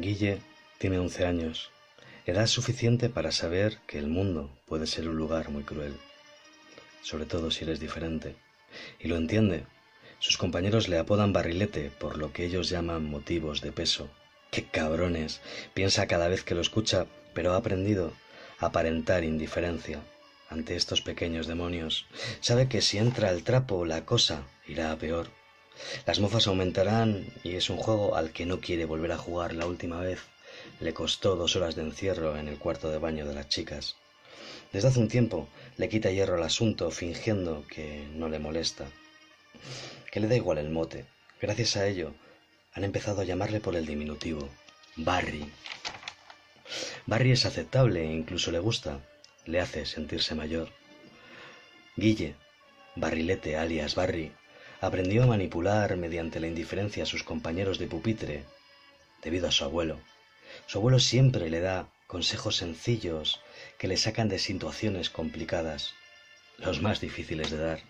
Guille tiene once años, edad suficiente para saber que el mundo puede ser un lugar muy cruel, sobre todo si eres diferente, y lo entiende. Sus compañeros le apodan barrilete por lo que ellos llaman motivos de peso. ¡Qué cabrones! Piensa cada vez que lo escucha, pero ha aprendido a aparentar indiferencia ante estos pequeños demonios. Sabe que si entra el trapo la cosa irá a peor. Las mofas aumentarán y es un juego al que no quiere volver a jugar la última vez. Le costó dos horas de encierro en el cuarto de baño de las chicas. Desde hace un tiempo le quita hierro al asunto fingiendo que no le molesta. Que le da igual el mote. Gracias a ello han empezado a llamarle por el diminutivo. Barry. Barry es aceptable e incluso le gusta. Le hace sentirse mayor. Guille, Barrilete alias Barry, aprendió a manipular mediante la indiferencia a sus compañeros de pupitre debido a su abuelo. Su abuelo siempre le da consejos sencillos que le sacan de situaciones complicadas, los más difíciles de dar.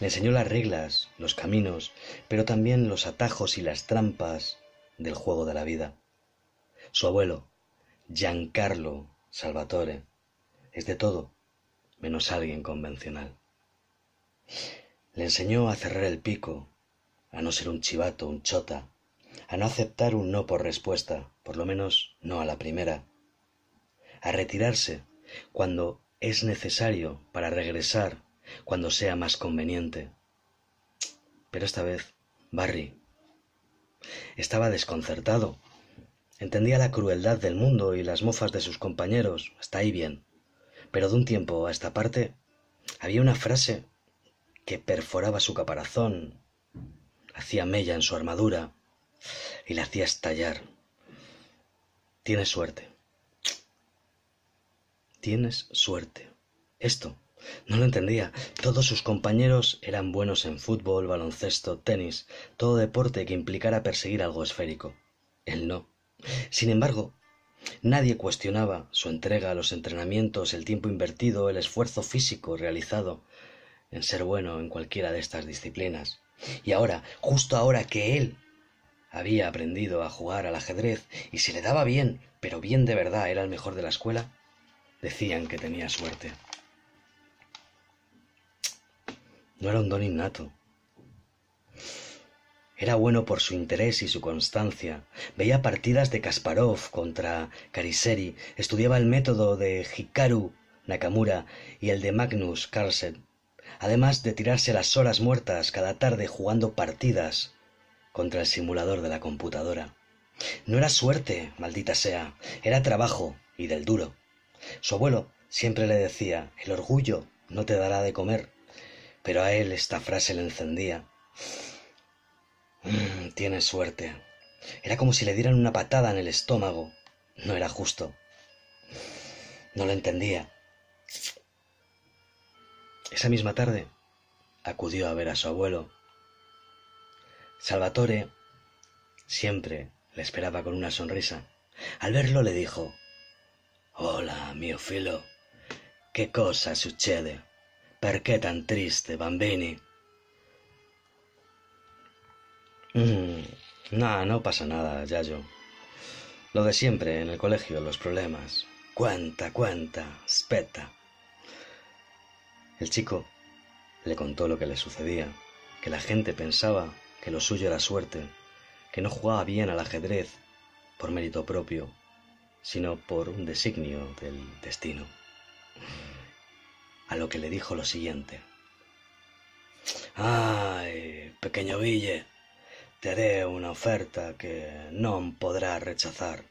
Le enseñó las reglas, los caminos, pero también los atajos y las trampas del juego de la vida. Su abuelo, Giancarlo Salvatore, es de todo menos alguien convencional. Le enseñó a cerrar el pico, a no ser un chivato, un chota, a no aceptar un no por respuesta, por lo menos no a la primera, a retirarse cuando es necesario para regresar cuando sea más conveniente. Pero esta vez, Barry estaba desconcertado. Entendía la crueldad del mundo y las mofas de sus compañeros, hasta ahí bien. Pero de un tiempo a esta parte había una frase que perforaba su caparazón, hacía mella en su armadura y la hacía estallar. Tienes suerte. Tienes suerte. Esto no lo entendía. Todos sus compañeros eran buenos en fútbol, baloncesto, tenis, todo deporte que implicara perseguir algo esférico. Él no. Sin embargo, nadie cuestionaba su entrega a los entrenamientos, el tiempo invertido, el esfuerzo físico realizado en ser bueno en cualquiera de estas disciplinas. Y ahora, justo ahora que él había aprendido a jugar al ajedrez y se le daba bien, pero bien de verdad era el mejor de la escuela, decían que tenía suerte. No era un don innato. Era bueno por su interés y su constancia. Veía partidas de Kasparov contra Kariseri, estudiaba el método de Hikaru Nakamura y el de Magnus Carlsen además de tirarse las horas muertas cada tarde jugando partidas contra el simulador de la computadora. No era suerte, maldita sea, era trabajo y del duro. Su abuelo siempre le decía, el orgullo no te dará de comer, pero a él esta frase le encendía. Mm, tienes suerte. Era como si le dieran una patada en el estómago. No era justo. No lo entendía. Esa misma tarde acudió a ver a su abuelo. Salvatore siempre le esperaba con una sonrisa. Al verlo le dijo Hola, mio filo. ¿Qué cosa sucede? ¿Por qué tan triste, bambini? Mm, no, no pasa nada, Yayo. Lo de siempre en el colegio, los problemas. Cuenta, cuenta, speta. El chico le contó lo que le sucedía, que la gente pensaba que lo suyo era suerte, que no jugaba bien al ajedrez por mérito propio, sino por un designio del destino. A lo que le dijo lo siguiente. Ay, pequeño Ville, te haré una oferta que no podrás rechazar.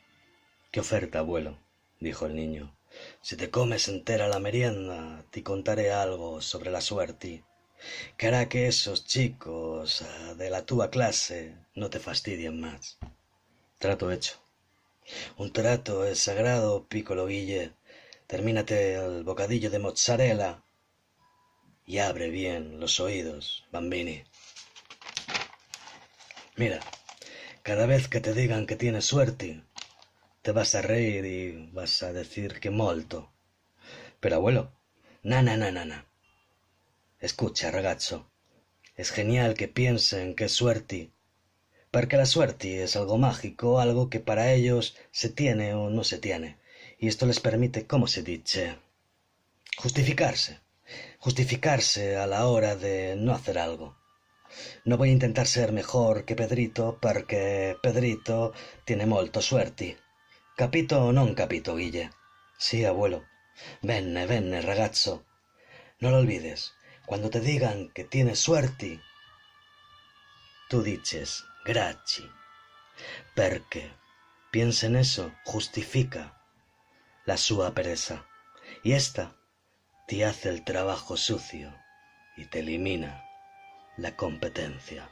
¿Qué oferta, abuelo? dijo el niño. Si te comes entera la merienda, te contaré algo sobre la suerte que hará que esos chicos ah, de la tua clase no te fastidien más. Trato hecho. Un trato es sagrado, Piccolo Guille. Termínate el bocadillo de mozzarella y abre bien los oídos, bambini. Mira, cada vez que te digan que tienes suerte, te vas a reír y vas a decir que molto. Pero abuelo, na, na, na, na, na. Escucha, ragazzo, es genial que piensen que es suerte, Porque la suerte es algo mágico, algo que para ellos se tiene o no se tiene. Y esto les permite, ¿cómo se dice? Justificarse. Justificarse a la hora de no hacer algo. No voy a intentar ser mejor que Pedrito porque Pedrito tiene molto suerte. Capito o non capito, Guille? Sí, abuelo. Venne, venne, ragazzo. No lo olvides. Cuando te digan que tienes suerte, tú dices grazie. Perché piensa en eso justifica la sua pereza. Y esta te hace el trabajo sucio y te elimina la competencia.